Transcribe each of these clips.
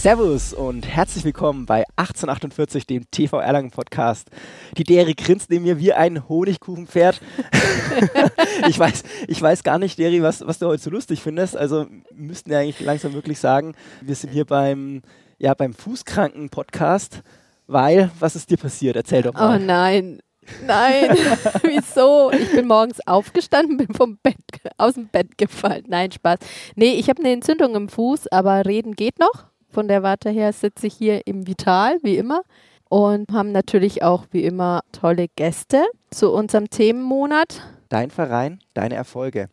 Servus und herzlich willkommen bei 1848, dem TV Erlangen Podcast. Die Deri grinst neben mir wie ein Honigkuchenpferd. ich, weiß, ich weiß gar nicht, Deri, was, was du heute so lustig findest. Also müssten wir eigentlich langsam wirklich sagen, wir sind hier beim, ja, beim Fußkranken-Podcast, weil, was ist dir passiert? Erzähl doch mal. Oh nein, Nein, wieso? Ich bin morgens aufgestanden, bin vom Bett, aus dem Bett gefallen. Nein, Spaß. Nee, ich habe eine Entzündung im Fuß, aber reden geht noch. Von der Warte her sitze ich hier im Vital, wie immer. Und haben natürlich auch, wie immer, tolle Gäste zu unserem Themenmonat. Dein Verein, deine Erfolge.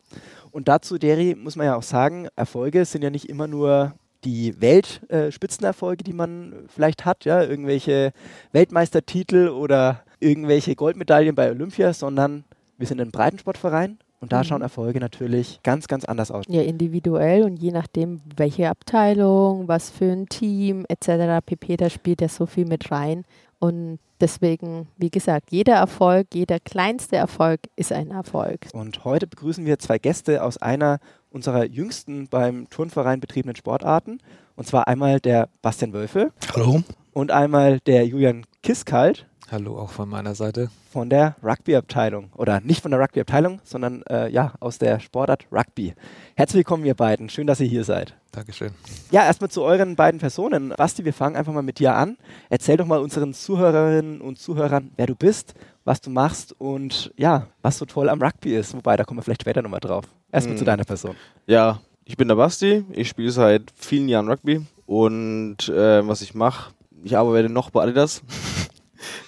Und dazu, Deri, muss man ja auch sagen, Erfolge sind ja nicht immer nur die Weltspitzenerfolge, äh, die man vielleicht hat, ja, irgendwelche Weltmeistertitel oder irgendwelche Goldmedaillen bei Olympia, sondern wir sind ein Breitensportverein und da mhm. schauen Erfolge natürlich ganz, ganz anders aus. Ja, individuell und je nachdem, welche Abteilung, was für ein Team etc. pp, da spielt ja so viel mit rein. Und deswegen, wie gesagt, jeder Erfolg, jeder kleinste Erfolg ist ein Erfolg. Und heute begrüßen wir zwei Gäste aus einer unserer jüngsten beim Turnverein betriebenen Sportarten. Und zwar einmal der Bastian Wölfe. Hallo. Und einmal der Julian Kiskalt. Hallo auch von meiner Seite. Von der Rugby-Abteilung. Oder nicht von der Rugby-Abteilung, sondern äh, ja, aus der Sportart Rugby. Herzlich willkommen, ihr beiden. Schön, dass ihr hier seid. Dankeschön. Ja, erstmal zu euren beiden Personen. Basti, wir fangen einfach mal mit dir an. Erzähl doch mal unseren Zuhörerinnen und Zuhörern, wer du bist, was du machst und ja, was so toll am Rugby ist. Wobei, da kommen wir vielleicht später nochmal drauf. Erstmal hm. zu deiner Person. Ja, ich bin der Basti. Ich spiele seit vielen Jahren Rugby. Und äh, was ich mache, ich arbeite noch bei Adidas.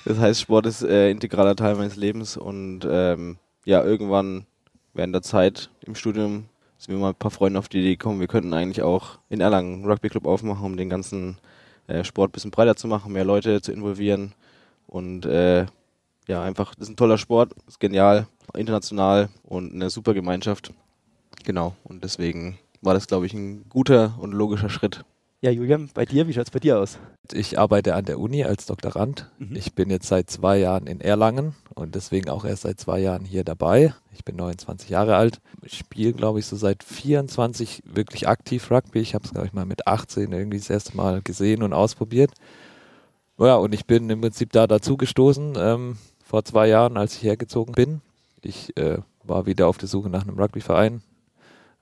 Das heißt, Sport ist äh, integraler Teil meines Lebens und ähm, ja, irgendwann während der Zeit im Studium sind wir mal ein paar Freunde auf die Idee gekommen, wir könnten eigentlich auch in Erlangen einen Rugby-Club aufmachen, um den ganzen äh, Sport ein bisschen breiter zu machen, mehr Leute zu involvieren und äh, ja, einfach, das ist ein toller Sport, ist genial, international und eine super Gemeinschaft. Genau, und deswegen war das, glaube ich, ein guter und logischer Schritt. Ja, Julian, bei dir, wie schaut es bei dir aus? Ich arbeite an der Uni als Doktorand. Mhm. Ich bin jetzt seit zwei Jahren in Erlangen und deswegen auch erst seit zwei Jahren hier dabei. Ich bin 29 Jahre alt. Ich spiele, glaube ich, so seit 24 wirklich aktiv Rugby. Ich habe es, glaube ich, mal mit 18 irgendwie das erste Mal gesehen und ausprobiert. Ja, und ich bin im Prinzip da dazu gestoßen ähm, vor zwei Jahren, als ich hergezogen bin. Ich äh, war wieder auf der Suche nach einem Rugbyverein,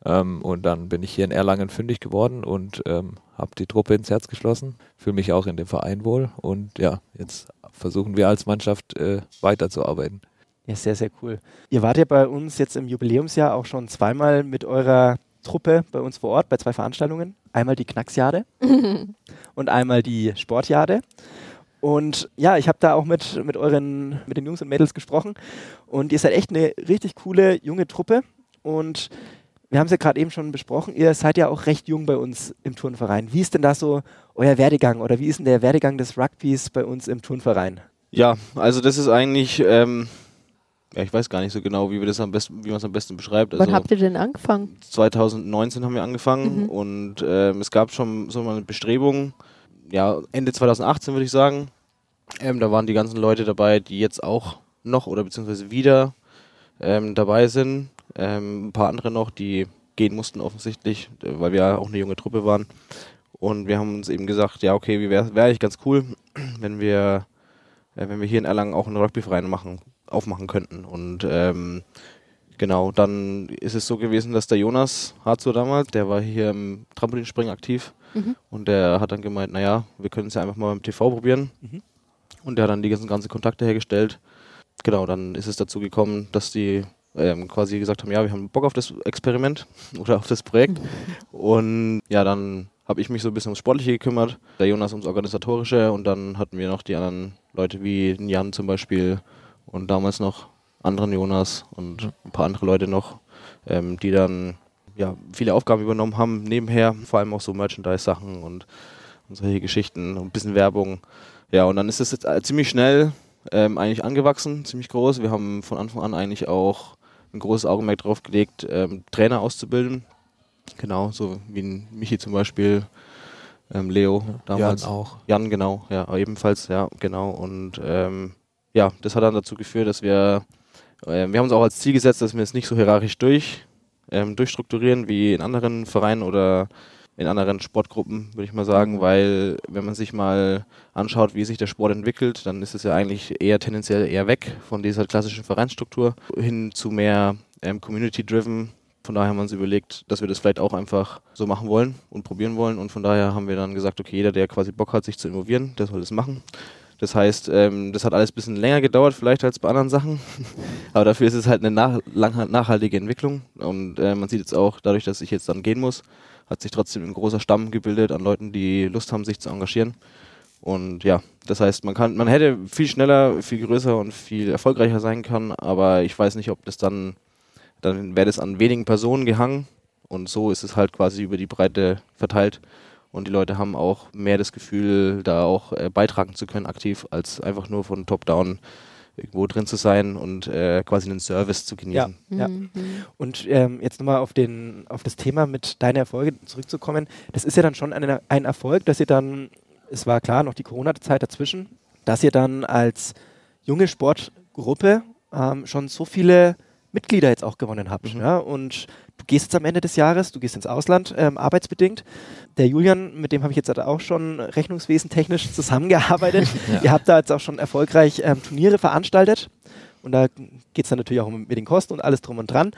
ähm, und dann bin ich hier in Erlangen fündig geworden und ähm, habe die Truppe ins Herz geschlossen, fühle mich auch in dem Verein wohl und ja, jetzt versuchen wir als Mannschaft äh, weiterzuarbeiten. Ja, sehr, sehr cool. Ihr wart ja bei uns jetzt im Jubiläumsjahr auch schon zweimal mit eurer Truppe bei uns vor Ort bei zwei Veranstaltungen. Einmal die Knacksjade und einmal die Sportjade. Und ja, ich habe da auch mit, mit euren, mit den Jungs und Mädels gesprochen. Und ihr seid echt eine richtig coole junge Truppe. Und wir haben es ja gerade eben schon besprochen, ihr seid ja auch recht jung bei uns im Turnverein. Wie ist denn da so euer Werdegang oder wie ist denn der Werdegang des Rugbys bei uns im Turnverein? Ja, also das ist eigentlich, ähm, ja, ich weiß gar nicht so genau, wie wir das am besten, wie man es am besten beschreibt. Wann also habt ihr denn angefangen? 2019 haben wir angefangen mhm. und ähm, es gab schon so mal eine Bestrebung, ja, Ende 2018 würde ich sagen. Ähm, da waren die ganzen Leute dabei, die jetzt auch noch oder beziehungsweise wieder ähm, dabei sind ähm, ein paar andere noch, die gehen mussten offensichtlich, äh, weil wir ja auch eine junge Truppe waren. Und wir haben uns eben gesagt, ja okay, wie wäre wär eigentlich ganz cool, wenn wir, äh, wenn wir hier in Erlangen auch einen Rugbyverein machen, aufmachen könnten. Und ähm, genau, dann ist es so gewesen, dass der Jonas Harzo damals, der war hier im Trampolinspringen aktiv mhm. und der hat dann gemeint, naja, wir können es ja einfach mal beim TV probieren. Mhm. Und der hat dann die ganzen, ganzen Kontakte hergestellt. Genau, dann ist es dazu gekommen, dass die ähm, quasi gesagt haben, ja, wir haben Bock auf das Experiment oder auf das Projekt. Und ja, dann habe ich mich so ein bisschen ums Sportliche gekümmert, der Jonas ums Organisatorische und dann hatten wir noch die anderen Leute wie Jan zum Beispiel und damals noch anderen Jonas und ein paar andere Leute noch, ähm, die dann ja, viele Aufgaben übernommen haben, nebenher, vor allem auch so Merchandise-Sachen und, und solche Geschichten und ein bisschen Werbung. Ja, und dann ist es jetzt ziemlich schnell ähm, eigentlich angewachsen, ziemlich groß. Wir haben von Anfang an eigentlich auch ein großes Augenmerk darauf gelegt, ähm, Trainer auszubilden. Genau, so wie ein Michi zum Beispiel, ähm, Leo damals. Jan auch. Jan, genau, ja, ebenfalls, ja, genau. Und ähm, ja, das hat dann dazu geführt, dass wir, äh, wir haben uns auch als Ziel gesetzt, dass wir es nicht so hierarchisch durch, ähm, durchstrukturieren wie in anderen Vereinen oder in anderen Sportgruppen, würde ich mal sagen, weil wenn man sich mal anschaut, wie sich der Sport entwickelt, dann ist es ja eigentlich eher tendenziell eher weg von dieser klassischen Vereinsstruktur hin zu mehr ähm, Community-driven. Von daher haben wir uns überlegt, dass wir das vielleicht auch einfach so machen wollen und probieren wollen. Und von daher haben wir dann gesagt, okay, jeder, der quasi Bock hat, sich zu involvieren, der soll das machen. Das heißt, ähm, das hat alles ein bisschen länger gedauert, vielleicht als bei anderen Sachen. Aber dafür ist es halt eine nach nachhaltige Entwicklung. Und äh, man sieht jetzt auch, dadurch, dass ich jetzt dann gehen muss, hat sich trotzdem ein großer Stamm gebildet an Leuten, die Lust haben, sich zu engagieren. Und ja, das heißt, man kann, man hätte viel schneller, viel größer und viel erfolgreicher sein können, aber ich weiß nicht, ob das dann, dann wäre das an wenigen Personen gehangen und so ist es halt quasi über die Breite verteilt und die Leute haben auch mehr das Gefühl, da auch äh, beitragen zu können aktiv, als einfach nur von Top-Down irgendwo drin zu sein und äh, quasi einen Service zu genießen. Ja, ja. Mhm. Und ähm, jetzt nochmal auf, auf das Thema mit deinen Erfolgen zurückzukommen. Das ist ja dann schon eine, ein Erfolg, dass ihr dann, es war klar, noch die Corona-Zeit dazwischen, dass ihr dann als junge Sportgruppe ähm, schon so viele Mitglieder jetzt auch gewonnen habt. Mhm. Ja? Und du gehst jetzt am Ende des Jahres, du gehst ins Ausland, ähm, arbeitsbedingt. Der Julian, mit dem habe ich jetzt auch schon rechnungswesen technisch zusammengearbeitet. ja. Ihr habt da jetzt auch schon erfolgreich ähm, Turniere veranstaltet. Und da geht es dann natürlich auch um, mit den Kosten und alles drum und dran.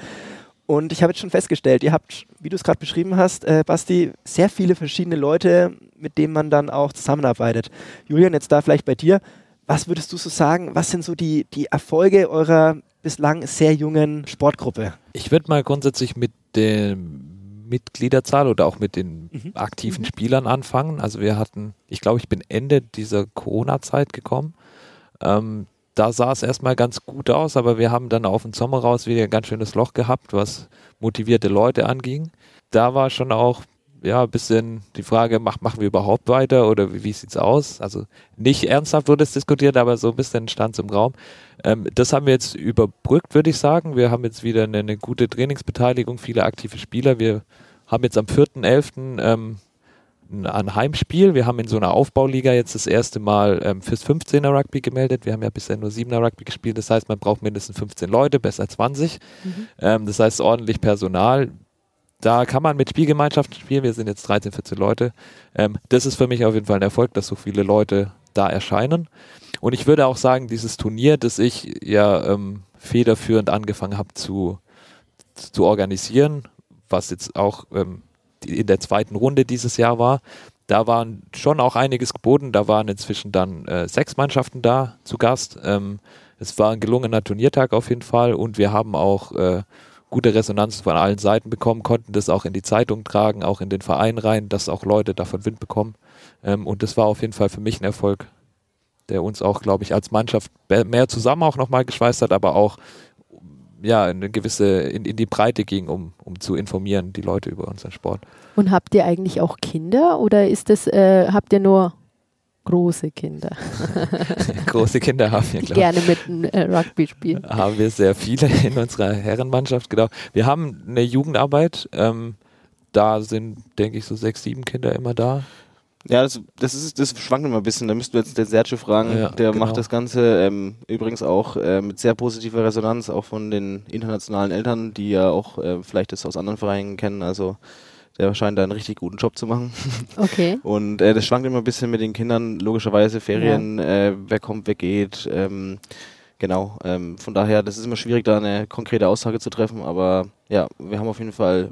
Und ich habe jetzt schon festgestellt, ihr habt, wie du es gerade beschrieben hast, äh, Basti, sehr viele verschiedene Leute, mit denen man dann auch zusammenarbeitet. Julian, jetzt da vielleicht bei dir. Was würdest du so sagen? Was sind so die, die Erfolge eurer bislang sehr jungen Sportgruppe? Ich würde mal grundsätzlich mit der Mitgliederzahl oder auch mit den mhm. aktiven mhm. Spielern anfangen. Also wir hatten, ich glaube, ich bin Ende dieser Corona-Zeit gekommen. Ähm, da sah es erstmal ganz gut aus, aber wir haben dann auf den Sommer raus wieder ein ganz schönes Loch gehabt, was motivierte Leute anging. Da war schon auch ja, ein bisschen die Frage, mach, machen wir überhaupt weiter oder wie, wie sieht's aus? Also nicht ernsthaft wurde es diskutiert, aber so ein bisschen stand es im Raum. Ähm, das haben wir jetzt überbrückt, würde ich sagen. Wir haben jetzt wieder eine, eine, gute Trainingsbeteiligung, viele aktive Spieler. Wir haben jetzt am 4.11. Ähm, ein Heimspiel. Wir haben in so einer Aufbauliga jetzt das erste Mal ähm, fürs 15er Rugby gemeldet. Wir haben ja bisher nur 7er Rugby gespielt. Das heißt, man braucht mindestens 15 Leute, besser 20. Mhm. Ähm, das heißt, ordentlich Personal da kann man mit Spielgemeinschaften spielen. Wir sind jetzt 13, 14 Leute. Ähm, das ist für mich auf jeden Fall ein Erfolg, dass so viele Leute da erscheinen. Und ich würde auch sagen, dieses Turnier, das ich ja ähm, federführend angefangen habe zu, zu organisieren, was jetzt auch ähm, in der zweiten Runde dieses Jahr war, da waren schon auch einiges geboten. Da waren inzwischen dann äh, sechs Mannschaften da zu Gast. Ähm, es war ein gelungener Turniertag auf jeden Fall und wir haben auch äh, gute Resonanz von allen Seiten bekommen, konnten das auch in die Zeitung tragen, auch in den Verein rein, dass auch Leute davon Wind bekommen. Ähm, und das war auf jeden Fall für mich ein Erfolg, der uns auch, glaube ich, als Mannschaft mehr zusammen auch nochmal geschweißt hat, aber auch ja, eine gewisse in, in die Breite ging, um, um zu informieren, die Leute über unseren Sport. Und habt ihr eigentlich auch Kinder oder ist das, äh, habt ihr nur große Kinder. große Kinder haben wir, glaube ich. Gerne mit einem äh, Rugby spielen. Haben wir sehr viele in unserer Herrenmannschaft, genau. Wir haben eine Jugendarbeit, ähm, da sind, denke ich, so sechs, sieben Kinder immer da. Ja, das, das, ist, das schwankt immer ein bisschen. Da müssten wir jetzt den Sergio fragen. Ja, der genau. macht das Ganze ähm, übrigens auch äh, mit sehr positiver Resonanz, auch von den internationalen Eltern, die ja auch äh, vielleicht das aus anderen Vereinen kennen. Also der scheint da einen richtig guten Job zu machen. Okay. Und äh, das schwankt immer ein bisschen mit den Kindern, logischerweise Ferien, ja. äh, wer kommt, wer geht. Ähm, genau. Ähm, von daher, das ist immer schwierig, da eine konkrete Aussage zu treffen, aber ja, wir haben auf jeden Fall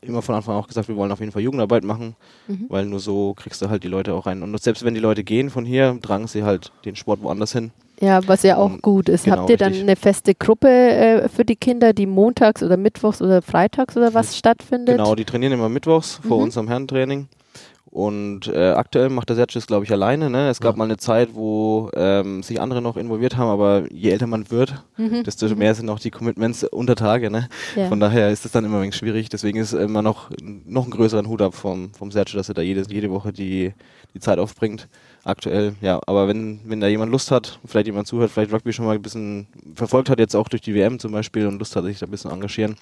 immer von Anfang an auch gesagt, wir wollen auf jeden Fall Jugendarbeit machen, mhm. weil nur so kriegst du halt die Leute auch rein. Und selbst wenn die Leute gehen von hier, tragen sie halt den Sport woanders hin. Ja, was ja auch um, gut ist. Genau, Habt ihr dann richtig. eine feste Gruppe äh, für die Kinder, die montags oder mittwochs oder freitags oder was mhm. stattfindet? Genau, die trainieren immer mittwochs vor mhm. unserem Herrentraining. Und äh, aktuell macht der Sergio es, glaube ich, alleine. Ne? Es gab ja. mal eine Zeit, wo ähm, sich andere noch involviert haben, aber je älter man wird, mhm. desto mhm. mehr sind auch die Commitments unter Tage. Ne? Ja. Von daher ist es dann immer ein wenig schwierig. Deswegen ist immer noch, noch einen größeren Hut ab vom, vom Sergio, dass er da jede, jede Woche die, die Zeit aufbringt aktuell, ja. Aber wenn, wenn da jemand Lust hat, vielleicht jemand zuhört, vielleicht Rugby schon mal ein bisschen verfolgt hat, jetzt auch durch die WM zum Beispiel und Lust hat, sich da ein bisschen engagieren,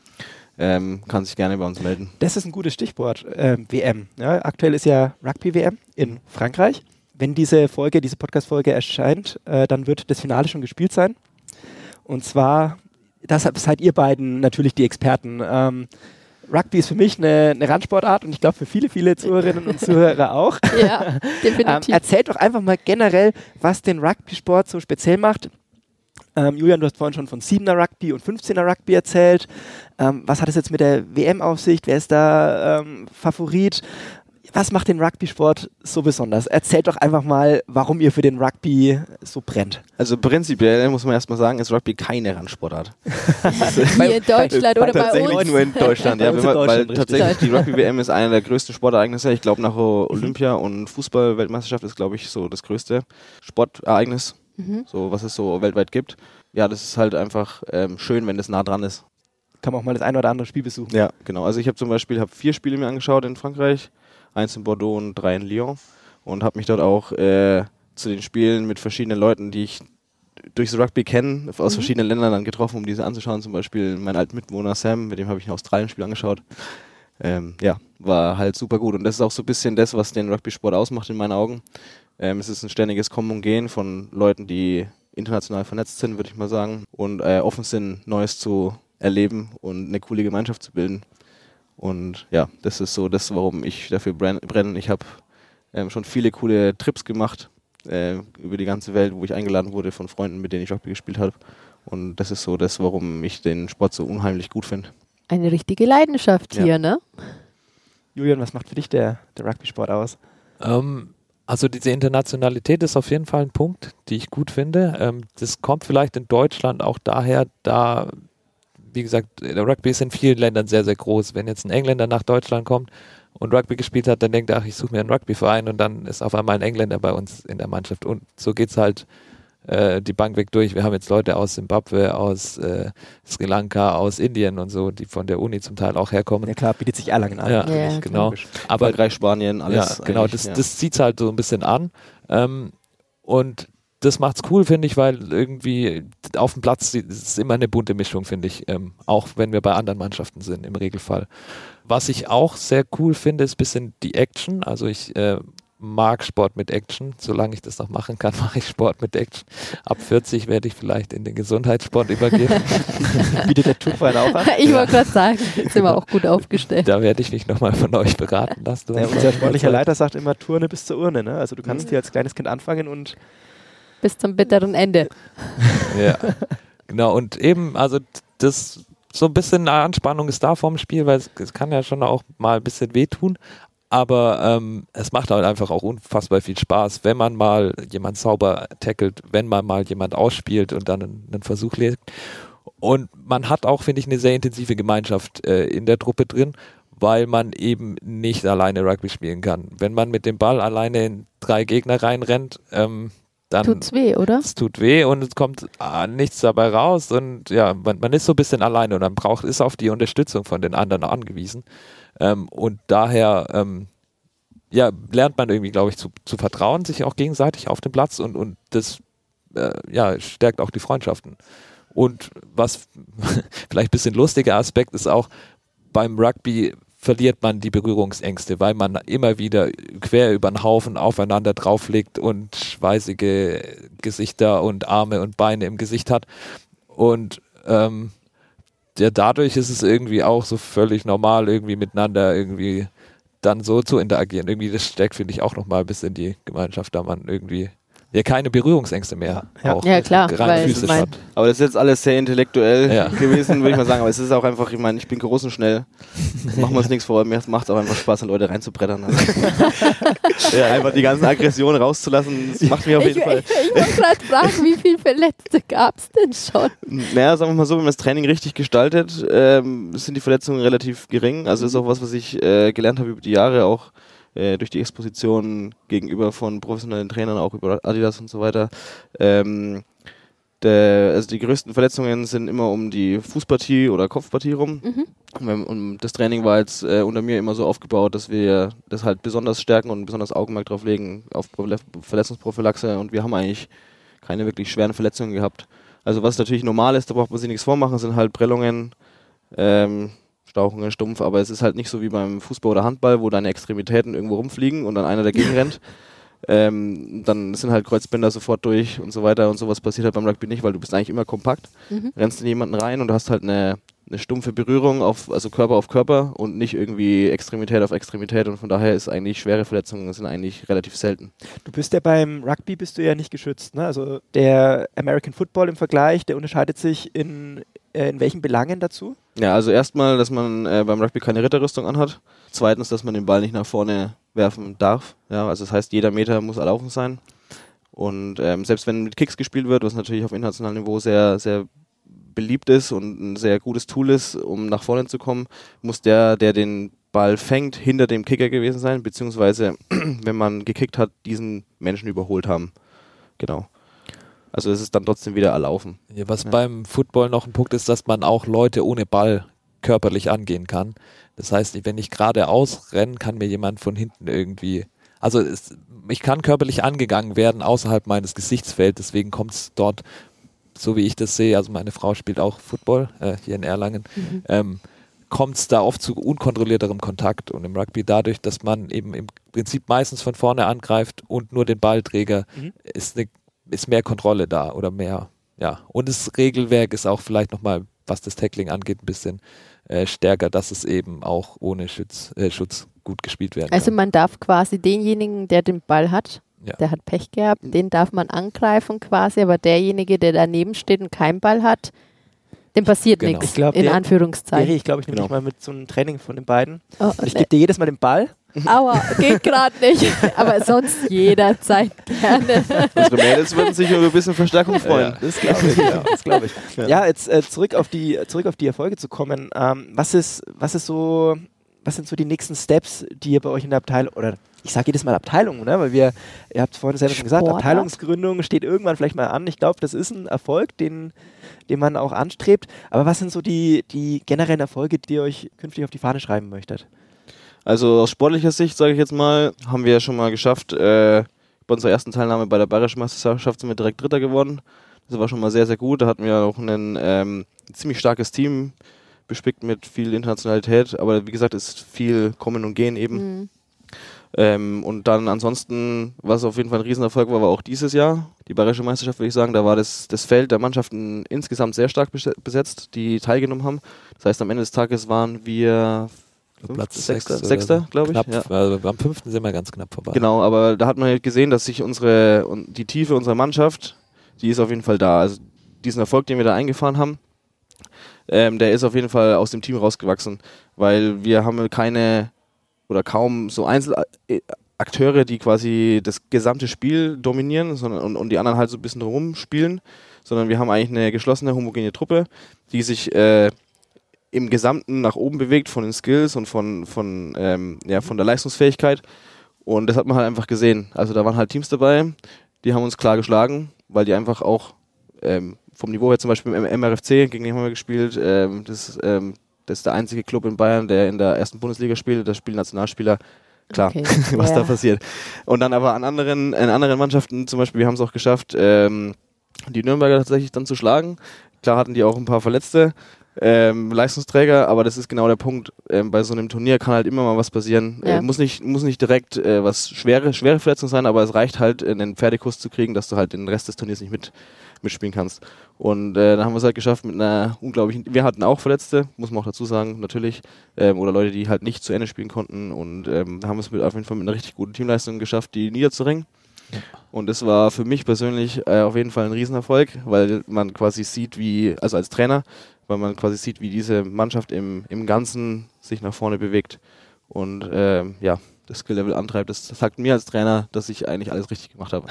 ähm, kann sich gerne bei uns melden. Das ist ein gutes Stichwort, äh, WM. Ja, aktuell ist ja Rugby-WM in Frankreich. Wenn diese Folge, diese Podcast-Folge erscheint, äh, dann wird das Finale schon gespielt sein. Und zwar, deshalb seid ihr beiden natürlich die Experten. Ähm, Rugby ist für mich eine, eine Randsportart und ich glaube für viele, viele Zuhörerinnen und Zuhörer auch. Ja, definitiv. Ähm, erzählt doch einfach mal generell, was den Rugby-Sport so speziell macht. Ähm, Julian, du hast vorhin schon von 7er Rugby und 15er Rugby erzählt. Ähm, was hat es jetzt mit der WM-Aufsicht? Wer ist da ähm, Favorit? Was macht den Rugby-Sport so besonders? Erzählt doch einfach mal, warum ihr für den Rugby so brennt. Also prinzipiell muss man erstmal sagen, ist Rugby keine Randsportart. Hier in Deutschland oder bei tatsächlich uns. nur in Deutschland, ja, man, weil tatsächlich die Rugby-WM ist einer der größten Sportereignisse. Ich glaube, nach Olympia und Fußball-Weltmeisterschaft ist, glaube ich, so das größte Sportereignis, Mhm. so was es so weltweit gibt. Ja, das ist halt einfach ähm, schön, wenn das nah dran ist. Kann man auch mal das ein oder andere Spiel besuchen. Ja, genau. Also ich habe zum Beispiel hab vier Spiele mir angeschaut in Frankreich, eins in Bordeaux und drei in Lyon und habe mich dort auch äh, zu den Spielen mit verschiedenen Leuten, die ich durchs Rugby kenne, aus Mhm. verschiedenen Ländern dann getroffen, um diese anzuschauen. Zum Beispiel mein alten Mitbewohner Sam, mit dem habe ich ein Australien-Spiel angeschaut. Ähm, ja, war halt super gut. Und das ist auch so ein bisschen das, was den Rugby-Sport ausmacht in meinen Augen. Ähm, es ist ein ständiges Kommen und Gehen von Leuten, die international vernetzt sind, würde ich mal sagen, und äh, offen sind, Neues zu erleben und eine coole Gemeinschaft zu bilden. Und ja, das ist so das, warum ich dafür brenn- brenne. Ich habe ähm, schon viele coole Trips gemacht äh, über die ganze Welt, wo ich eingeladen wurde von Freunden, mit denen ich Rugby gespielt habe. Und das ist so das, warum ich den Sport so unheimlich gut finde. Eine richtige Leidenschaft Ja. hier, ne? Julian, was macht für dich der, der Rugby-Sport aus? Ähm, also diese Internationalität ist auf jeden Fall ein Punkt, die ich gut finde. Ähm, das kommt vielleicht in Deutschland auch daher, da, wie gesagt, der Rugby ist in vielen Ländern sehr, sehr groß. Wenn jetzt ein Engländer nach Deutschland kommt und Rugby gespielt hat, dann denkt er, ach, ich suche mir einen Rugbyverein und dann ist auf einmal ein Engländer bei uns in der Mannschaft. Und so geht's halt äh, die Bank weg durch. Wir haben jetzt Leute aus Zimbabwe, aus äh, Sri Lanka, aus Indien und so, die von der Uni zum Teil auch herkommen. Ja klar, bietet sich Erlangen an. Ja, Ja, genau. Aber Frankreich, Spanien, alles. ja, genau, das, ja. das zieht halt so ein bisschen an. Ähm, und das macht's cool, finde ich, weil irgendwie auf dem Platz ist immer eine bunte Mischung, finde ich. Ähm, auch wenn wir bei anderen Mannschaften sind, im Regelfall. Was ich auch sehr cool finde, ist ein bisschen die Action. Also ich äh, mag Sport mit Action. Solange ich das noch machen kann, mache ich Sport mit Action. Ab 40 werde ich vielleicht in den Gesundheitssport übergehen. Bietet der Turnverein auch an? Ich wollte gerade sagen, sind wir auch gut aufgestellt. da werde ich mich nochmal von euch beraten lassen. Ja, unser sportlicher Leiter sagt immer Turne bis zur Urne. Ne? Also du kannst hier als kleines Kind anfangen und Bis zum bitteren Ende. Ja, genau. Und eben, also das so ein bisschen Anspannung ist da vorm Spiel, weil es, es kann ja schon auch mal ein bisschen wehtun. Aber ähm, es macht halt einfach auch unfassbar viel Spaß, wenn man mal jemand sauber tackelt, wenn man mal jemand ausspielt und dann einen, einen Versuch legt. Und man hat auch, finde ich, eine sehr intensive Gemeinschaft äh, in der Truppe drin, weil man eben nicht alleine Rugby spielen kann. Wenn man mit dem Ball alleine in drei Gegner reinrennt, ähm, dann Tut's weh, oder? es tut weh und es kommt ah, nichts dabei raus und ja, man, man ist so ein bisschen alleine und man braucht, ist auf die Unterstützung von den anderen angewiesen. Ähm, und daher ähm, ja, lernt man irgendwie, glaube ich, zu, zu vertrauen, sich auch gegenseitig auf dem Platz und, und das äh, ja, stärkt auch die Freundschaften. Und was vielleicht ein bisschen lustiger Aspekt ist auch, beim Rugby verliert man die Berührungsängste, weil man immer wieder quer über den Haufen aufeinander drauflegt und schweißige Gesichter und Arme und Beine im Gesicht hat. Und ähm, ja, dadurch ist es irgendwie auch so völlig normal, irgendwie miteinander irgendwie dann so zu interagieren. Irgendwie das stärkt, finde ich, auch nochmal ein bisschen die Gemeinschaft, da man irgendwie ja keine Berührungsängste mehr Ja. auch Ja, klar, rein weil ich physisch hat. Aber das ist jetzt alles sehr intellektuell Ja. gewesen, würde ich mal sagen. Aber es ist auch einfach, ich meine, ich bin groß und schnell. Machen wir uns nichts vor. Mir macht es auch einfach Spaß, an Leute reinzubrettern. Also. ja, einfach die ganzen Aggressionen rauszulassen, das macht mir auf Ich, jeden Fall. ich, ich wollte gerade fragen, wie viele Verletzte gab es denn schon? Naja, sagen wir mal so, wenn man das Training richtig gestaltet, ähm, sind die Verletzungen relativ gering. Also ist auch was, was ich äh, gelernt habe über die Jahre, auch äh, durch die Exposition gegenüber von professionellen Trainern, auch über Adidas und so weiter. Ähm, der, also die größten Verletzungen sind immer um die Fußpartie oder Kopfpartie rum. Mhm. Und das Training war jetzt äh, unter mir immer so aufgebaut, dass wir das halt besonders stärken und besonders Augenmerk drauf legen auf Verletzungsprophylaxe und wir haben eigentlich keine wirklich schweren Verletzungen gehabt. Also was natürlich normal ist, da braucht man sich nichts vormachen, sind halt Prellungen, ähm, Stauchungen, Stumpf, aber es ist halt nicht so wie beim Fußball oder Handball, wo deine Extremitäten irgendwo rumfliegen und dann einer dagegen rennt. Ähm, dann sind halt Kreuzbänder sofort durch und so weiter und sowas passiert halt beim Rugby nicht, weil du bist eigentlich immer kompakt, Mhm. rennst in jemanden rein und du hast halt eine eine stumpfe Berührung auf, also Körper auf Körper und nicht irgendwie Extremität auf Extremität und von daher ist eigentlich schwere Verletzungen sind eigentlich relativ selten. Du bist ja beim Rugby bist du ja nicht geschützt, ne? Also der American Football im Vergleich, der unterscheidet sich in, in welchen Belangen dazu? Ja, also erstmal, dass man äh, beim Rugby keine Ritterrüstung anhat. Zweitens, dass man den Ball nicht nach vorne werfen darf. Ja, also das heißt, jeder Meter muss erlaufen sein. Und ähm, selbst wenn mit Kicks gespielt wird, was natürlich auf internationalem Niveau sehr, sehr beliebt ist und ein sehr gutes Tool ist, um nach vorne zu kommen, muss der, der den Ball fängt, hinter dem Kicker gewesen sein, beziehungsweise, wenn man gekickt hat, diesen Menschen überholt haben. Genau. Also es ist dann trotzdem wieder erlaufen. Ja, was ja. beim Football noch ein Punkt ist, dass man auch Leute ohne Ball körperlich angehen kann. Das heißt, wenn ich geradeaus renne, kann mir jemand von hinten irgendwie, also es, ich kann körperlich angegangen werden außerhalb meines Gesichtsfelds, deswegen kommt es dort so wie ich das sehe, also meine Frau spielt auch Football äh, hier in Erlangen, mhm. ähm, kommt es da oft zu unkontrollierterem Kontakt. Und im Rugby dadurch, dass man eben im Prinzip meistens von vorne angreift und nur den Ballträger, mhm. ist, ne, ist mehr Kontrolle da oder mehr, ja. Und das Regelwerk ist auch vielleicht nochmal, was das Tackling angeht, ein bisschen äh, stärker, dass es eben auch ohne Schutz, äh, Schutz gut gespielt werden also kann. Also man darf quasi denjenigen, der den Ball hat, ja. Der hat Pech gehabt, den darf man angreifen quasi, aber derjenige, der daneben steht und keinen Ball hat, dem passiert genau. nichts, in der, Anführungszeichen. Der, ich glaube, ich nehme genau. mal mit so einem Training von den beiden. Oh, ich gebe dir jedes Mal den Ball. Aua, geht gerade nicht. Aber sonst jederzeit gerne. Unsere Mädels würden sich über ein bisschen Verstärkung freuen. Ja, das glaube ich. Ja, das glaub ich. Ja. ja jetzt äh, zurück, auf die, zurück auf die Erfolge zu kommen. Ähm, was, ist, was ist so, was sind so die nächsten Steps, die ihr bei euch in der Abteilung oder ich sage jedes Mal Abteilung, ne? weil wir, ihr habt es vorhin selber schon gesagt, Abteilungsgründung steht irgendwann vielleicht mal an. Ich glaube, das ist ein Erfolg, den, den man auch anstrebt. Aber was sind so die, die generellen Erfolge, die ihr euch künftig auf die Fahne schreiben möchtet? Also aus sportlicher Sicht, sage ich jetzt mal, haben wir ja schon mal geschafft, äh, bei unserer ersten Teilnahme bei der Bayerischen Meisterschaft sind wir direkt Dritter geworden. Das war schon mal sehr, sehr gut. Da hatten wir auch ein ähm, ziemlich starkes Team, bespickt mit viel Internationalität. Aber wie gesagt, ist viel Kommen und Gehen eben. Mhm. Ähm, und dann ansonsten, was auf jeden Fall ein Riesenerfolg war, war auch dieses Jahr die Bayerische Meisterschaft, würde ich sagen. Da war das, das Feld der Mannschaften insgesamt sehr stark besetzt, die teilgenommen haben. Das heißt, am Ende des Tages waren wir Fünf, Platz Sechster, Sechster glaube ich. Knapp, ja. also am fünften sind wir ganz knapp vorbei. Genau, aber da hat man halt gesehen, dass sich unsere, die Tiefe unserer Mannschaft, die ist auf jeden Fall da. Also diesen Erfolg, den wir da eingefahren haben, ähm, der ist auf jeden Fall aus dem Team rausgewachsen, weil wir haben keine oder kaum so Einzelakteure, die quasi das gesamte Spiel dominieren sondern, und, und die anderen halt so ein bisschen rumspielen, sondern wir haben eigentlich eine geschlossene, homogene Truppe, die sich äh, im Gesamten nach oben bewegt von den Skills und von, von, ähm, ja, von der Leistungsfähigkeit. Und das hat man halt einfach gesehen. Also da waren halt Teams dabei, die haben uns klar geschlagen, weil die einfach auch ähm, vom Niveau her zum Beispiel im MRFC, gegen den haben wir gespielt, ähm, das, ähm, das ist der einzige Club in Bayern, der in der ersten Bundesliga spielt. Da spielen Nationalspieler. Klar, okay. was ja. da passiert. Und dann aber an anderen, in anderen Mannschaften, zum Beispiel, wir haben es auch geschafft, ähm, die Nürnberger tatsächlich dann zu schlagen. Klar hatten die auch ein paar Verletzte, ähm, Leistungsträger, aber das ist genau der Punkt. Ähm, bei so einem Turnier kann halt immer mal was passieren. Ja. Äh, muss, nicht, muss nicht direkt äh, was schwere, schwere Verletzung sein, aber es reicht halt, einen Pferdekuss zu kriegen, dass du halt den Rest des Turniers nicht mit, mitspielen kannst. Und äh, dann haben wir es halt geschafft mit einer unglaublichen. Wir hatten auch Verletzte, muss man auch dazu sagen, natürlich. Ähm, oder Leute, die halt nicht zu Ende spielen konnten. Und ähm, haben es mit, auf jeden Fall mit einer richtig guten Teamleistung geschafft, die niederzuringen. Und es war für mich persönlich äh, auf jeden Fall ein Riesenerfolg, weil man quasi sieht, wie, also als Trainer, weil man quasi sieht, wie diese Mannschaft im, im Ganzen sich nach vorne bewegt. Und äh, ja, das Skill-Level antreibt. Das sagt mir als Trainer, dass ich eigentlich alles richtig gemacht habe.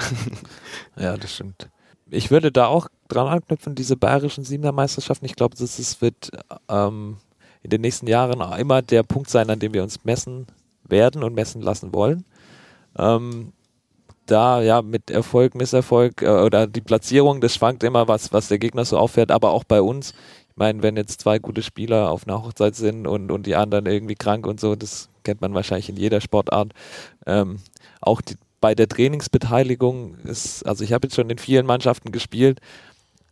ja, das stimmt ich würde da auch dran anknüpfen, diese bayerischen Siebener-Meisterschaften. Ich glaube, das wird ähm, in den nächsten Jahren immer der Punkt sein, an dem wir uns messen werden und messen lassen wollen. Ähm, da ja mit Erfolg, Misserfolg äh, oder die Platzierung, das schwankt immer, was, was der Gegner so auffährt, aber auch bei uns. Ich meine, wenn jetzt zwei gute Spieler auf einer Hochzeit sind und, und die anderen irgendwie krank und so, das kennt man wahrscheinlich in jeder Sportart. Ähm, auch die, bei der Trainingsbeteiligung ist, also ich habe jetzt schon in vielen Mannschaften gespielt.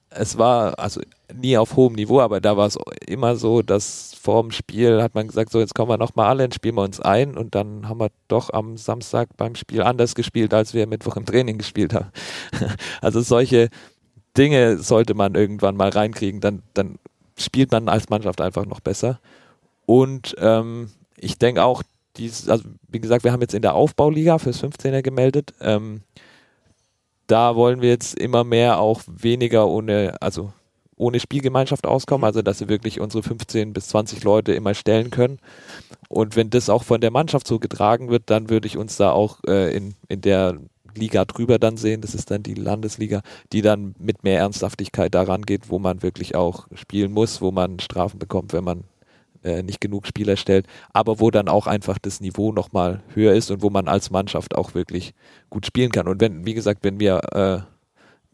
Es war also nie auf hohem Niveau, aber da war es immer so, dass vor dem Spiel hat man gesagt, so jetzt kommen wir nochmal alle, dann spielen wir uns ein und dann haben wir doch am Samstag beim Spiel anders gespielt, als wir Mittwoch im Training gespielt haben. Also solche Dinge sollte man irgendwann mal reinkriegen, dann, dann spielt man als Mannschaft einfach noch besser. Und ähm, ich denke auch, dies, also wie gesagt, wir haben jetzt in der Aufbauliga fürs 15er gemeldet. Ähm, da wollen wir jetzt immer mehr auch weniger ohne, also ohne Spielgemeinschaft auskommen, also dass wir wirklich unsere 15 bis 20 Leute immer stellen können. Und wenn das auch von der Mannschaft so getragen wird, dann würde ich uns da auch äh, in, in der Liga drüber dann sehen, das ist dann die Landesliga, die dann mit mehr Ernsthaftigkeit daran geht, wo man wirklich auch spielen muss, wo man Strafen bekommt, wenn man äh, nicht genug Spieler stellt, aber wo dann auch einfach das Niveau nochmal höher ist und wo man als Mannschaft auch wirklich gut spielen kann. Und wenn, wie gesagt, wenn wir äh,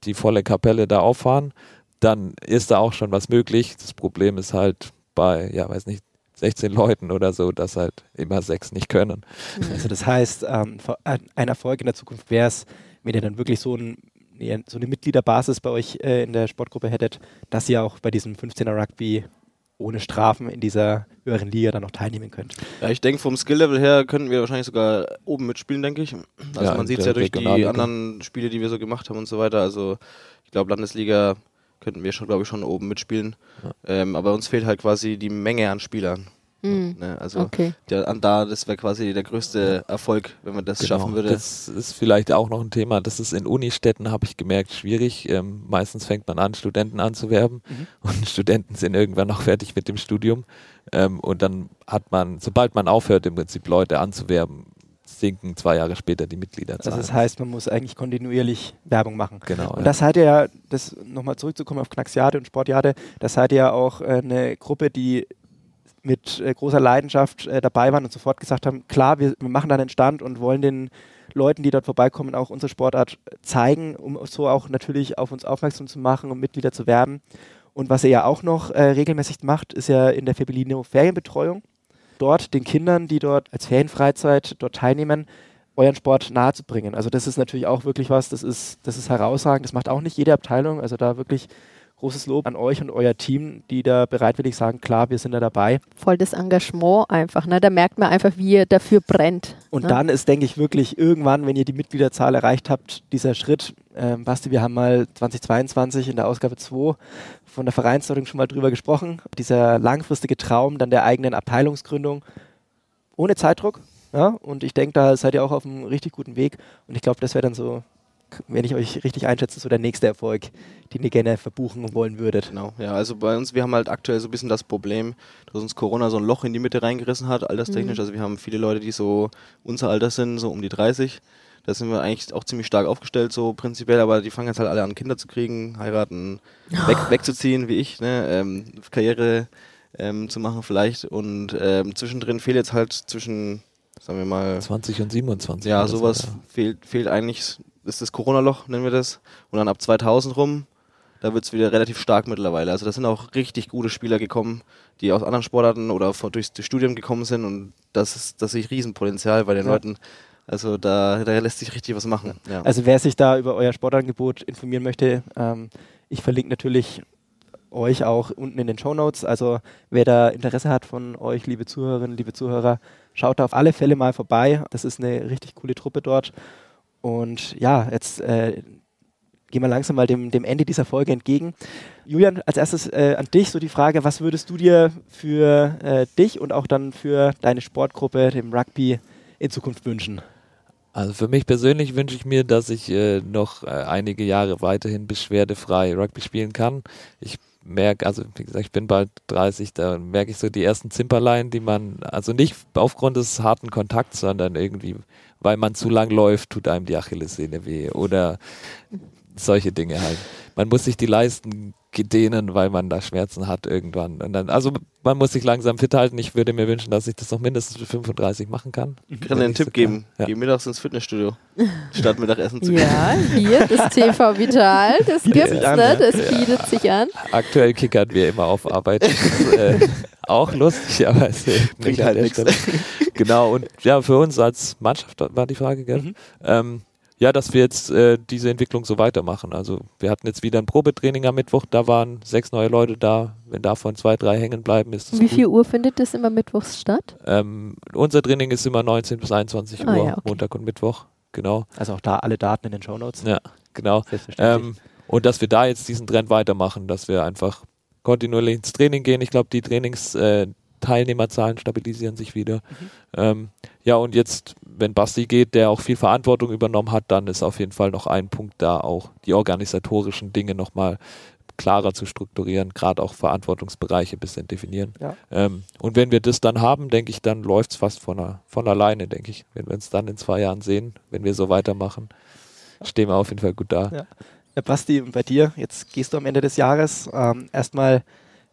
die volle Kapelle da auffahren, dann ist da auch schon was möglich. Das Problem ist halt bei, ja, weiß nicht, 16 Leuten oder so, dass halt immer sechs nicht können. Also das heißt, ähm, ein Erfolg in der Zukunft wäre es, wenn ihr dann wirklich so, ein, so eine Mitgliederbasis bei euch äh, in der Sportgruppe hättet, dass ihr auch bei diesem 15er Rugby ohne Strafen in dieser höheren Liga dann noch teilnehmen könnt. Ja, ich denke, vom Skill-Level her könnten wir wahrscheinlich sogar oben mitspielen, denke ich. Also ja, man sieht es ja durch die anderen Spiele, die wir so gemacht haben und so weiter. Also ich glaube, Landesliga könnten wir schon, glaube ich, schon oben mitspielen. Ja. Ähm, aber uns fehlt halt quasi die Menge an Spielern. Mhm. Ne? Also okay. der, da, das wäre quasi der größte Erfolg, wenn man das genau. schaffen würde. Das ist vielleicht auch noch ein Thema. Das ist in Unistädten, habe ich gemerkt, schwierig. Ähm, meistens fängt man an, Studenten anzuwerben mhm. und Studenten sind irgendwann auch fertig mit dem Studium. Ähm, und dann hat man, sobald man aufhört, im Prinzip Leute anzuwerben, sinken zwei Jahre später die Mitgliederzahl. Also das heißt, man muss eigentlich kontinuierlich Werbung machen. Genau. Und ja. das seid ihr ja, das nochmal zurückzukommen auf Knacksjade und Sportjade, das seid ihr ja auch äh, eine Gruppe, die mit äh, großer Leidenschaft äh, dabei waren und sofort gesagt haben, klar, wir, wir machen da einen Stand und wollen den Leuten, die dort vorbeikommen, auch unsere Sportart zeigen, um so auch natürlich auf uns aufmerksam zu machen, um Mitglieder zu werben. Und was ihr ja auch noch regelmäßig macht, ist ja in der Febellino Ferienbetreuung dort den Kindern, die dort als Ferienfreizeit dort teilnehmen, euren Sport nahezubringen. Also das ist natürlich auch wirklich was, das ist, das ist herausragend. Das macht auch nicht jede Abteilung. Also da wirklich großes Lob an euch und euer Team, die da bereitwillig sagen, klar, wir sind da dabei. Voll das Engagement einfach, ne? Da merkt man einfach, wie ihr dafür brennt. Und ne? dann ist, denke ich, wirklich irgendwann, wenn ihr die Mitgliederzahl erreicht habt, dieser Schritt, ähm, Basti, wir haben mal 2022 in der Ausgabe 2 von der Vereinsleitung schon mal drüber gesprochen, dieser langfristige Traum dann der eigenen Abteilungsgründung ohne Zeitdruck. Ja? Und ich denke, da seid ihr auch auf einem richtig guten Weg. Und ich glaube, das wäre dann so wenn ich euch richtig einschätze, so der nächste Erfolg, den ihr gerne verbuchen wollen würdet. Genau, ja, also bei uns, wir haben halt aktuell so ein bisschen das Problem, dass uns Corona so ein Loch in die Mitte reingerissen hat, alterstechnisch. Mhm. Also wir haben viele Leute, die so unser Alter sind, so um die 30. Da sind wir eigentlich auch ziemlich stark aufgestellt, so prinzipiell, aber die fangen jetzt halt alle an, Kinder zu kriegen, heiraten, weg, wegzuziehen, wie ich, ne? Ähm, Karriere ähm, zu machen vielleicht. Und ähm, zwischendrin fehlt jetzt halt zwischen, sagen wir mal. 20 und 27. Ja, sowas so, ja. Fehlt, fehlt eigentlich ist das Corona-Loch, nennen wir das. Und dann ab 2000 rum, da wird es wieder relativ stark mittlerweile. Also da sind auch richtig gute Spieler gekommen, die aus anderen Sportarten oder durchs Studium gekommen sind. Und das ist, das sehe ich Riesenpotenzial bei den ja. Leuten. Also da, da lässt sich richtig was machen. Ja. Also wer sich da über euer Sportangebot informieren möchte, ähm, ich verlinke natürlich euch auch unten in den Show Notes. Also wer da Interesse hat von euch, liebe Zuhörerinnen, liebe Zuhörer, schaut da auf alle Fälle mal vorbei. Das ist eine richtig coole Truppe dort. Und ja, jetzt äh, gehen wir langsam mal dem, dem Ende dieser Folge entgegen. Julian, als erstes äh, an dich so die Frage, was würdest du dir für äh, dich und auch dann für deine Sportgruppe, dem Rugby, in Zukunft wünschen? Also für mich persönlich wünsche ich mir, dass ich äh, noch äh, einige Jahre weiterhin beschwerdefrei Rugby spielen kann. Ich merke, also wie gesagt, ich bin bald 30, da merke ich so die ersten Zimperlein, die man, also nicht aufgrund des harten Kontakts, sondern irgendwie weil man zu lang läuft, tut einem die Achillessehne weh oder solche Dinge halt. Man muss sich die Leisten dehnen, weil man da Schmerzen hat irgendwann. Und dann, also man muss sich langsam fit halten. Ich würde mir wünschen, dass ich das noch mindestens für 35 machen kann. Ich kann dir einen Tipp so geben. Ja. Geh mittags ins Fitnessstudio, statt Mittagessen zu gehen. Ja, hier, das TV Vital, das gibt's, ne? Das bietet ja. sich an. Aktuell kickern wir immer auf Arbeit. Das ist, äh, auch lustig, aber es bringt halt nichts. Genau, und ja, für uns als Mannschaft war die Frage, gell? Mhm. Ähm, ja, dass wir jetzt äh, diese Entwicklung so weitermachen. Also wir hatten jetzt wieder ein Probetraining am Mittwoch, da waren sechs neue Leute da. Wenn davon zwei, drei hängen bleiben, ist das Wie gut. viel Uhr findet das immer mittwochs statt? Ähm, unser Training ist immer 19 bis 21 ah, Uhr, ja, okay. Montag und Mittwoch, genau. Also auch da alle Daten in den Show Notes. Ja, genau. Ähm, und dass wir da jetzt diesen Trend weitermachen, dass wir einfach kontinuierlich ins Training gehen. Ich glaube, die Trainingsteilnehmerzahlen stabilisieren sich wieder. Mhm. Ähm, ja, und jetzt, wenn Basti geht, der auch viel Verantwortung übernommen hat, dann ist auf jeden Fall noch ein Punkt da, auch die organisatorischen Dinge nochmal klarer zu strukturieren, gerade auch Verantwortungsbereiche ein bisschen definieren. Ja. Ähm, und wenn wir das dann haben, denke ich, dann läuft es fast von, von alleine, denke ich. Wenn wir uns dann in zwei Jahren sehen, wenn wir so weitermachen, stehen wir auf jeden Fall gut da. Ja. Ja, Basti, bei dir, jetzt gehst du am Ende des Jahres. Ähm, erstmal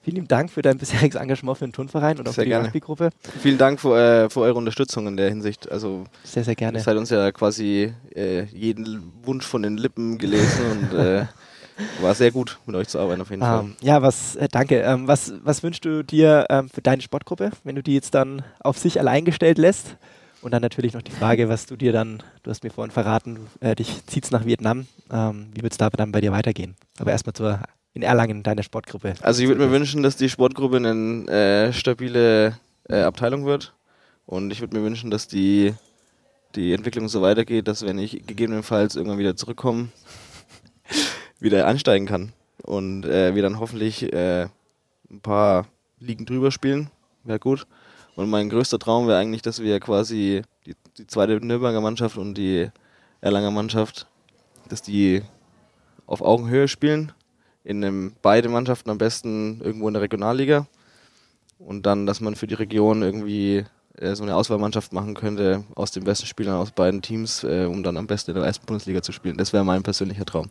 vielen lieben Dank für dein bisheriges Engagement für den Turnverein und auch sehr für die Rugby-Gruppe. Vielen Dank für, äh, für, eure Unterstützung in der Hinsicht. Also sehr, sehr gerne. Ihr seid uns ja quasi äh, jeden Wunsch von den Lippen gelesen und äh, war sehr gut, mit euch zu arbeiten auf jeden um, Fall. Ähm, ja, was, äh, danke. Ähm, was, was wünschst du dir ähm, für deine Sportgruppe, wenn du die jetzt dann auf sich allein gestellt lässt? Und dann natürlich noch die Frage, was du dir dann, du hast mir vorhin verraten, äh, dich zieht's nach Vietnam. Ähm, wie wird es da dann bei dir weitergehen? Aber erstmal zur in Erlangen, deine Sportgruppe. Also ich würde mir wünschen, dass die Sportgruppe eine äh, stabile äh, Abteilung wird. Und ich würde mir wünschen, dass die, die Entwicklung so weitergeht, dass wenn ich gegebenenfalls irgendwann wieder zurückkomme, wieder ansteigen kann. Und äh, wir dann hoffentlich äh, ein paar Ligen drüber spielen. Wäre gut. Und mein größter Traum wäre eigentlich, dass wir quasi die, die zweite Nürnberger Mannschaft und die Erlanger Mannschaft, dass die auf Augenhöhe spielen. In einem, beide Mannschaften am besten irgendwo in der Regionalliga. Und dann, dass man für die Region irgendwie äh, so eine Auswahlmannschaft machen könnte aus den besten Spielern aus beiden Teams, äh, um dann am besten in der ersten Bundesliga zu spielen. Das wäre mein persönlicher Traum.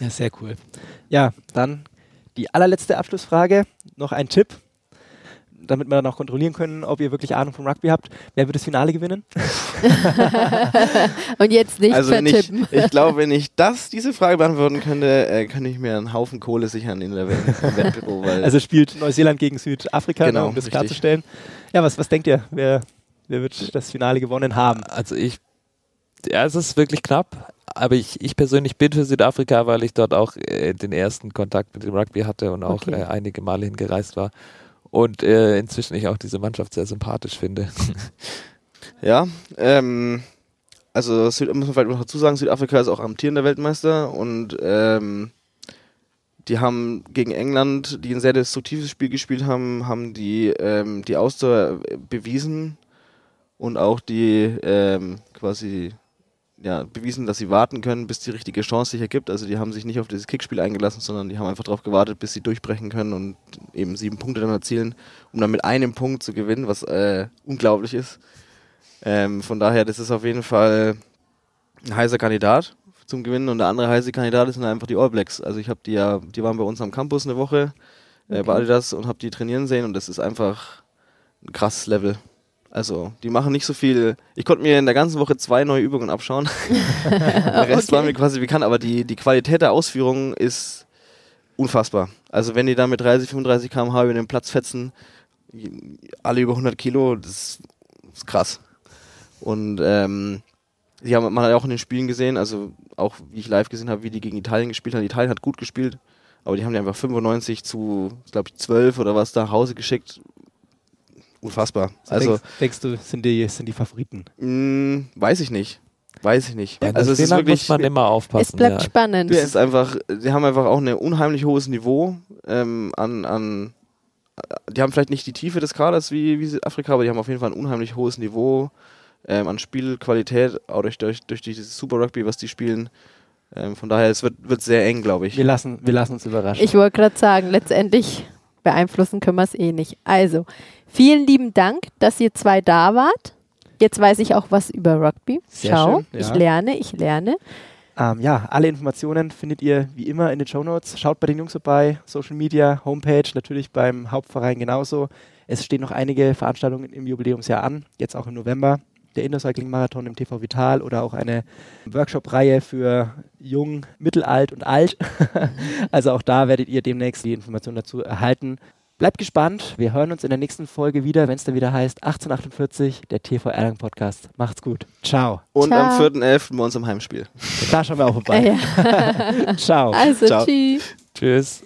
Ja, sehr cool. Ja, dann die allerletzte Abschlussfrage. Noch ein Tipp damit wir dann auch kontrollieren können, ob ihr wirklich Ahnung vom Rugby habt. Wer wird das Finale gewinnen? Und jetzt nicht also vertippen. Ich, ich glaube, wenn ich das, diese Frage beantworten könnte, äh, könnte ich mir einen Haufen Kohle sichern in der Wettbüro. also spielt Neuseeland gegen Südafrika, genau, ne, um das richtig. klarzustellen. Ja, was, was denkt ihr? Wer, wer wird das Finale gewonnen haben? Also ich, ja, es ist wirklich knapp aber ich, ich persönlich bin für Südafrika, weil ich dort auch äh, den ersten Kontakt mit dem Rugby hatte und auch okay. äh, einige Male hingereist war und äh, inzwischen ich auch diese Mannschaft sehr sympathisch finde. ja, ähm, also Süd muss man vielleicht noch dazu sagen, Südafrika ist auch amtierender Weltmeister und ähm, die haben gegen England, die ein sehr destruktives Spiel gespielt haben, haben die ähm, die Ausdauer bewiesen und auch die ähm, quasi ja, bewiesen, dass sie warten können, bis die richtige Chance sich ergibt. Also die haben sich nicht auf dieses Kickspiel eingelassen, sondern die haben einfach darauf gewartet, bis sie durchbrechen können und eben sieben Punkte dann erzielen, um dann mit einem Punkt zu gewinnen, was äh, unglaublich ist. Ähm, von daher, das ist auf jeden Fall ein heißer Kandidat zum Gewinnen und der andere heiße Kandidat sind einfach die All Blacks. Also ich habe die ja, die waren bei uns am Campus eine Woche äh, okay. bei Adidas und habe die trainieren sehen und das ist einfach ein krasses Level. Also, die machen nicht so viel. Ich konnte mir in der ganzen Woche zwei neue Übungen abschauen. der Rest okay. war mir quasi bekannt, aber die, die Qualität der Ausführungen ist unfassbar. Also, wenn die da mit 30, 35 km/h über den Platz fetzen, alle über 100 Kilo, das ist krass. Und ähm, die haben, man hat auch in den Spielen gesehen, also auch wie ich live gesehen habe, wie die gegen Italien gespielt haben. Italien hat gut gespielt, aber die haben die einfach 95 zu, glaube ich, 12 oder was da nach Hause geschickt unfassbar. So also denkst, denkst, du, sind die, sind die Favoriten? Mh, mm, weiß ich nicht. Weiß ich nicht. Ja, also es ist wirklich, muss man immer aufpassen. Es bleibt ja. spannend. Es ist einfach, sie haben einfach auch ein unheimlich hohes Niveau ähm, an, an die haben vielleicht nicht die Tiefe des Kaders wie, wie Afrika, aber die haben auf jeden Fall ein unheimlich hohes Niveau ähm, an Spielqualität, auch durch, durch, durch dieses Super Rugby, was die spielen. Ähm, von daher, es wird, wird sehr eng, glaube ich. Wir lassen, wir lassen uns überraschen. Ich wollte gerade sagen, letztendlich beeinflussen können wir es eh nicht. Also, vielen lieben Dank, dass ihr zwei da wart. Jetzt weiß ich auch was über Rugby. Sehr schön, ja. ich lerne, ich lerne. Ähm, ja, alle Informationen findet ihr wie immer in den Show Notes. Schaut bei den Jungs vorbei, Social Media, Homepage, natürlich beim Hauptverein genauso. Es stehen noch einige Veranstaltungen im Jubiläumsjahr an, jetzt auch im November der Indoor-Cycling-Marathon im TV Vital oder auch eine Workshop-Reihe für jung, mittelalt und alt. also auch da werdet ihr demnächst die Informationen dazu erhalten. Bleibt gespannt. Wir hören uns in der nächsten Folge wieder, wenn es dann wieder heißt 1848, der TV Erlangen Podcast. Macht's gut. Ciao. Und Ciao. am 4.11. bei uns im Heimspiel. Da schauen wir auch vorbei. Ja. Ciao. Also, Ciao. tschüss. Tschüss.